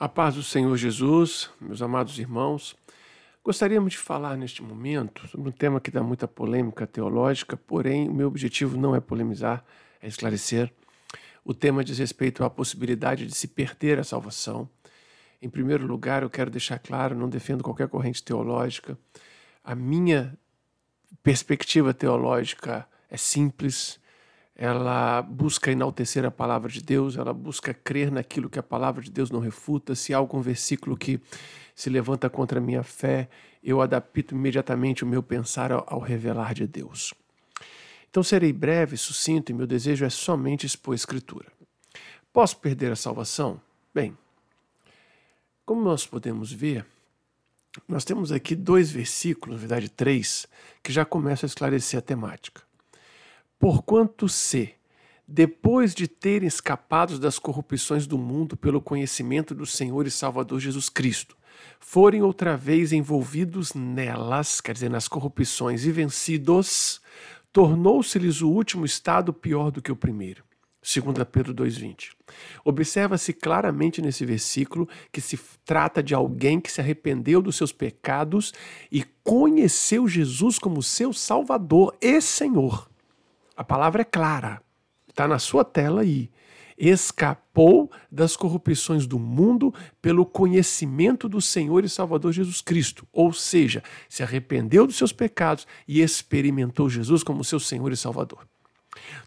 A paz do Senhor Jesus, meus amados irmãos, gostaríamos de falar neste momento sobre um tema que dá muita polêmica teológica, porém o meu objetivo não é polemizar, é esclarecer. O tema diz respeito à possibilidade de se perder a salvação. Em primeiro lugar, eu quero deixar claro, não defendo qualquer corrente teológica. A minha perspectiva teológica é simples, ela busca enaltecer a palavra de Deus, ela busca crer naquilo que a palavra de Deus não refuta. Se há algum versículo que se levanta contra a minha fé, eu adapto imediatamente o meu pensar ao, revelar de Deus. Então serei breve, sucinto, e meu desejo é somente expor a Escritura. Posso perder a salvação? Bem, como nós podemos ver, nós temos aqui dois versículos, na verdade três, que já começam a esclarecer a temática. Porquanto se, depois de terem escapado das corrupções do mundo pelo conhecimento do Senhor e Salvador Jesus Cristo, forem outra vez envolvidos nelas, quer dizer, nas corrupções e vencidos, tornou-se-lhes o último estado pior do que o primeiro. 2 Pedro 2,20. Observa-se claramente nesse versículo que se trata de alguém que se arrependeu dos seus pecados e conheceu Jesus como seu Salvador e Senhor. A palavra é clara, está na sua tela aí. Escapou das corrupções do mundo pelo conhecimento do Senhor e Salvador Jesus Cristo. Ou seja, se arrependeu dos seus pecados e experimentou Jesus como seu Senhor e Salvador.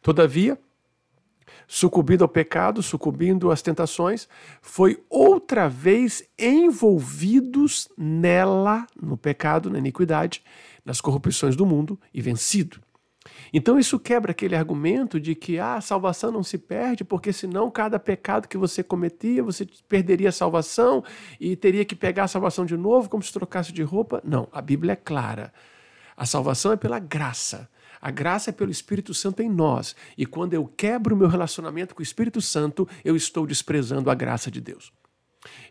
Todavia, sucumbindo ao pecado, sucumbindo às tentações, foi outra vez envolvidos nela, no pecado, na iniquidade, nas corrupções do mundo e vencido. Então isso quebra aquele argumento de que ah, a salvação não se perde, porque senão cada pecado que você cometia, você perderia a salvação e teria que pegar a salvação de novo, como se trocasse de roupa. Não, a Bíblia é clara. A salvação é pela graça. A graça é pelo Espírito Santo em nós. E quando eu quebro o meu relacionamento com o Espírito Santo, eu estou desprezando a graça de Deus.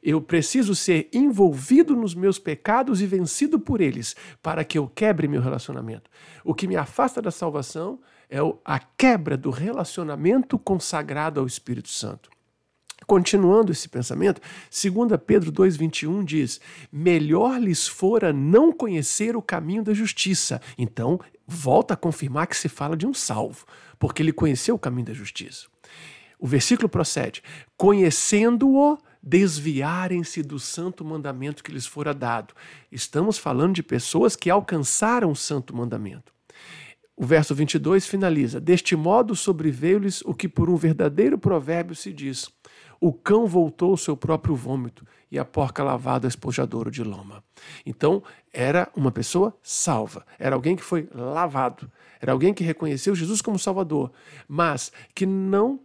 Eu preciso ser envolvido nos meus pecados e vencido por eles para que eu quebre meu relacionamento. O que me afasta da salvação é a quebra do relacionamento consagrado ao Espírito Santo. Continuando esse pensamento, 2 Pedro 2,21 diz: Melhor lhes fora não conhecer o caminho da justiça. Então, volta a confirmar que se fala de um salvo, porque ele conheceu o caminho da justiça. O versículo procede: Conhecendo-o, desviarem-se do santo mandamento que lhes fora dado. Estamos falando de pessoas que alcançaram o santo mandamento. O verso 22 finaliza: Deste modo sobreveio-lhes o que por um verdadeiro provérbio se diz: O cão voltou ao seu próprio vômito e a porca lavada ao espojadouro de lama. Então, era uma pessoa salva, era alguém que foi lavado, era alguém que reconheceu Jesus como Salvador, mas que não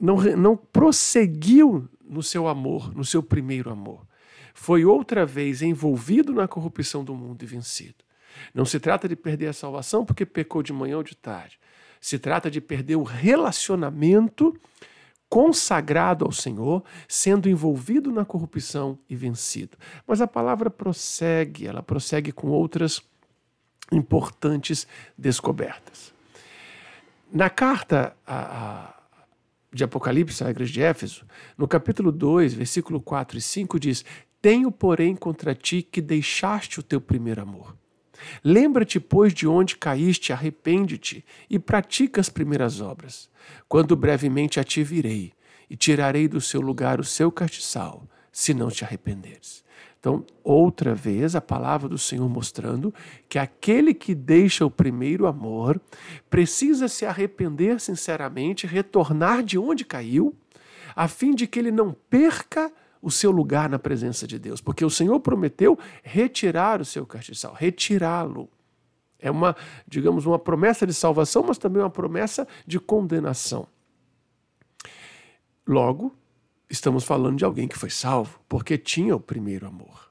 não, não prosseguiu no seu amor, no seu primeiro amor. Foi outra vez envolvido na corrupção do mundo e vencido. Não se trata de perder a salvação porque pecou de manhã ou de tarde. Se trata de perder o relacionamento consagrado ao Senhor, sendo envolvido na corrupção e vencido. Mas a palavra prossegue, ela prossegue com outras importantes descobertas. Na carta a, a de Apocalipse à igreja de Éfeso, no capítulo 2, versículo 4 e 5 diz: Tenho, porém, contra ti que deixaste o teu primeiro amor. Lembra-te, pois, de onde caíste, arrepende-te e pratica as primeiras obras. Quando brevemente a ti virei e tirarei do seu lugar o seu castiçal, se não te arrependeres. Então, outra vez, a palavra do Senhor mostrando que aquele que deixa o primeiro amor precisa se arrepender sinceramente, retornar de onde caiu, a fim de que ele não perca o seu lugar na presença de Deus, porque o Senhor prometeu retirar o seu castiçal, retirá-lo. É uma, digamos, uma promessa de salvação, mas também uma promessa de condenação. Logo, estamos falando de alguém que foi salvo porque tinha o primeiro amor.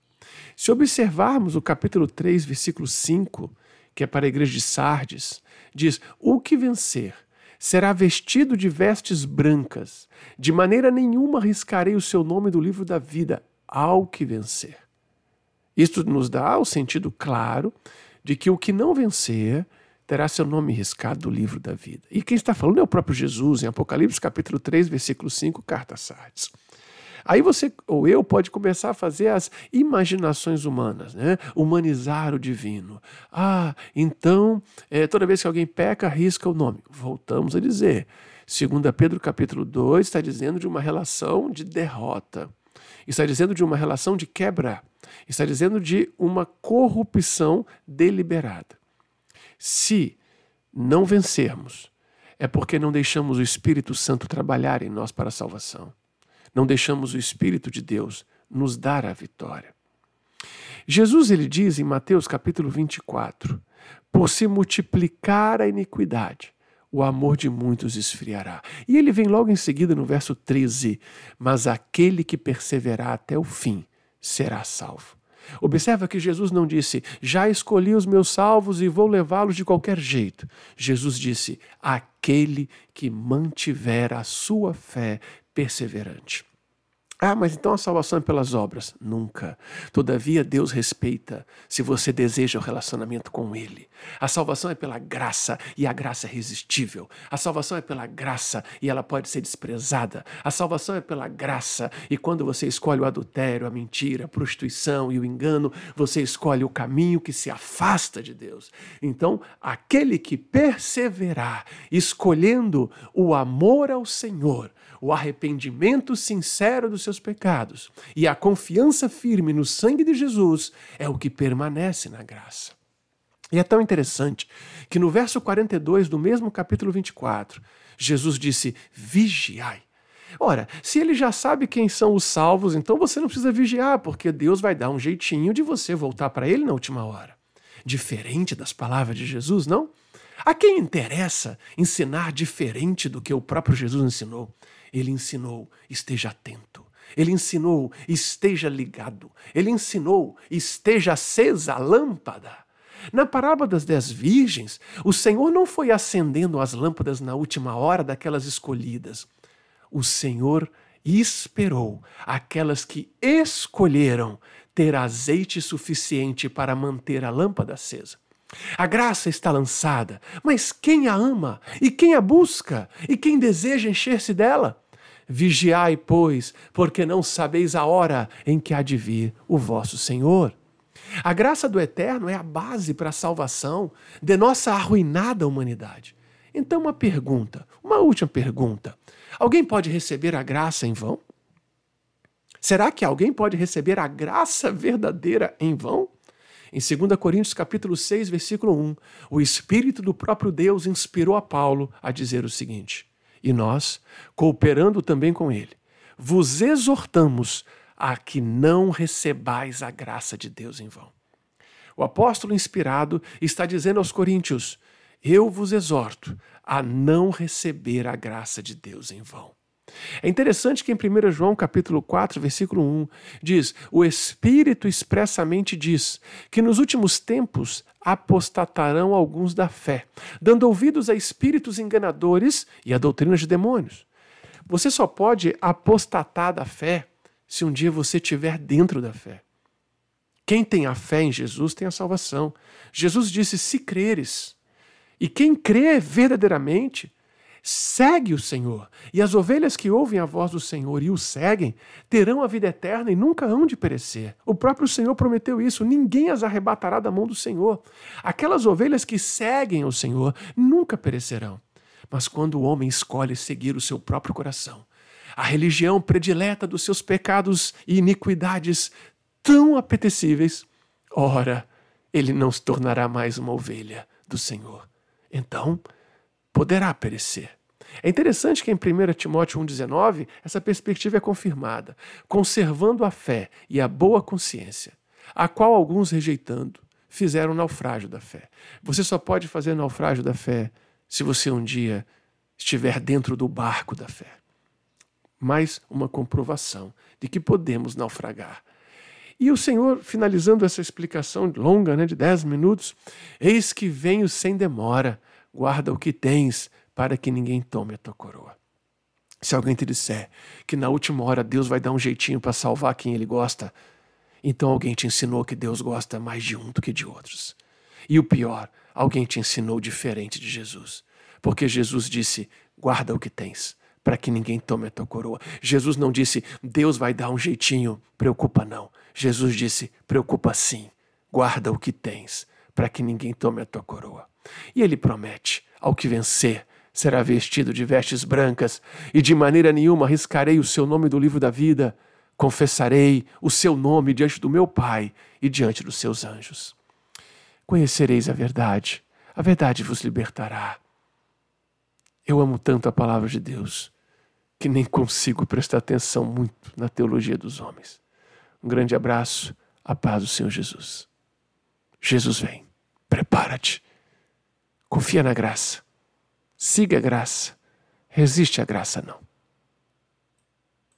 Se observarmos o capítulo 3, versículo 5, que é para a igreja de Sardes, diz: O que vencer será vestido de vestes brancas, de maneira nenhuma arriscarei o seu nome do livro da vida ao que vencer. Isto nos dá o sentido claro de que o que não vencer terá seu nome riscado do livro da vida. E quem está falando é o próprio Jesus, em Apocalipse capítulo 3, versículo 5, carta a Sardes. Aí você ou eu pode começar a fazer as imaginações humanas, né? Humanizar o divino. Ah, então é, toda vez que alguém peca, arrisca o nome. Voltamos a dizer. 2 Pedro capítulo 2 está dizendo de uma relação de derrota. Está dizendo de uma relação de quebra. Está dizendo de uma corrupção deliberada. Se não vencermos, é porque não deixamos o Espírito Santo trabalhar em nós para a salvação. Não deixamos o Espírito de Deus nos dar a vitória. Jesus ele diz em Mateus capítulo 24: Por se multiplicar a iniquidade, o amor de muitos esfriará. E ele vem logo em seguida no verso 13: Mas aquele que perseverar até o fim será salvo. Observa que Jesus não disse, já escolhi os meus salvos e vou levá-los de qualquer jeito. Jesus disse, aquele que mantiver a sua fé perseverante. Ah, mas então a salvação é pelas obras? Nunca. Todavia, Deus respeita se você deseja o relacionamento com Ele. A salvação é pela graça e a graça é irresistível. A salvação é pela graça e ela pode ser desprezada. A salvação é pela graça e quando você escolhe o adultério, a mentira, a prostituição e o engano, você escolhe o caminho que se afasta de Deus. Então, aquele que perseverar, escolhendo o amor ao Senhor, o arrependimento sincero dos seus pecados e a confiança firme no sangue de Jesus é o que permanece na graça. E é tão interessante que no verso 42 do mesmo capítulo 24, Jesus disse: Vigiai. Ora, se ele já sabe quem são os salvos, então você não precisa vigiar, porque Deus vai dar um jeitinho de você voltar para ele na última hora. Diferente das palavras de Jesus, não? A quem interessa ensinar diferente do que o próprio Jesus ensinou? Ele ensinou: esteja atento. Ele ensinou: esteja ligado. Ele ensinou: esteja acesa a lâmpada. Na parábola das dez virgens, o Senhor não foi acendendo as lâmpadas na última hora daquelas escolhidas. O Senhor esperou aquelas que escolheram ter azeite suficiente para manter a lâmpada acesa. A graça está lançada, mas quem a ama? E quem a busca? E quem deseja encher-se dela? Vigiai, pois, porque não sabeis a hora em que há de vir o vosso Senhor. A graça do Eterno é a base para a salvação de nossa arruinada humanidade. Então, uma pergunta, uma última pergunta: alguém pode receber a graça em vão? Será que alguém pode receber a graça verdadeira em vão? Em 2 Coríntios capítulo 6, versículo 1, o Espírito do próprio Deus inspirou a Paulo a dizer o seguinte: E nós, cooperando também com ele, vos exortamos a que não recebais a graça de Deus em vão. O apóstolo inspirado está dizendo aos coríntios: Eu vos exorto a não receber a graça de Deus em vão. É interessante que em 1 João capítulo 4, versículo 1, diz: "O Espírito expressamente diz que nos últimos tempos apostatarão alguns da fé, dando ouvidos a espíritos enganadores e a doutrinas de demônios." Você só pode apostatar da fé se um dia você estiver dentro da fé. Quem tem a fé em Jesus tem a salvação. Jesus disse: "Se creres". E quem crê verdadeiramente segue o Senhor. E as ovelhas que ouvem a voz do Senhor e o seguem terão a vida eterna e nunca hão de perecer. O próprio Senhor prometeu isso: ninguém as arrebatará da mão do Senhor. Aquelas ovelhas que seguem o Senhor nunca perecerão. Mas quando o homem escolhe seguir o seu próprio coração, a religião predileta dos seus pecados e iniquidades tão apetecíveis, ora, ele não se tornará mais uma ovelha do Senhor. Então, poderá perecer. É interessante que em 1 Timóteo 1,19 essa perspectiva é confirmada, conservando a fé e a boa consciência, a qual alguns rejeitando fizeram naufrágio da fé. Você só pode fazer naufrágio da fé se você um dia estiver dentro do barco da fé. Mais uma comprovação de que podemos naufragar. E o Senhor, finalizando essa explicação longa, né, de 10 minutos, eis que venho sem demora, guarda o que tens, para que ninguém tome a tua coroa. Se alguém te disser que na última hora Deus vai dar um jeitinho para salvar quem ele gosta, então alguém te ensinou que Deus gosta mais de um do que de outros. E o pior, alguém te ensinou diferente de Jesus. Porque Jesus disse: guarda o que tens, para que ninguém tome a tua coroa. Jesus não disse, Deus vai dar um jeitinho, preocupa não. Jesus disse, preocupa sim, guarda o que tens, para que ninguém tome a tua coroa. E ele promete: ao que vencer, será vestido de vestes brancas, e de maneira nenhuma arriscarei o seu nome do livro da vida. Confessarei o seu nome diante do meu Pai e diante dos seus anjos. Conhecereis a verdade, a verdade vos libertará. Eu amo tanto a palavra de Deus que nem consigo prestar atenção muito na teologia dos homens. Um grande abraço, a paz do Senhor Jesus. Jesus vem, prepara-te, confia na graça, siga a graça, resiste à graça não.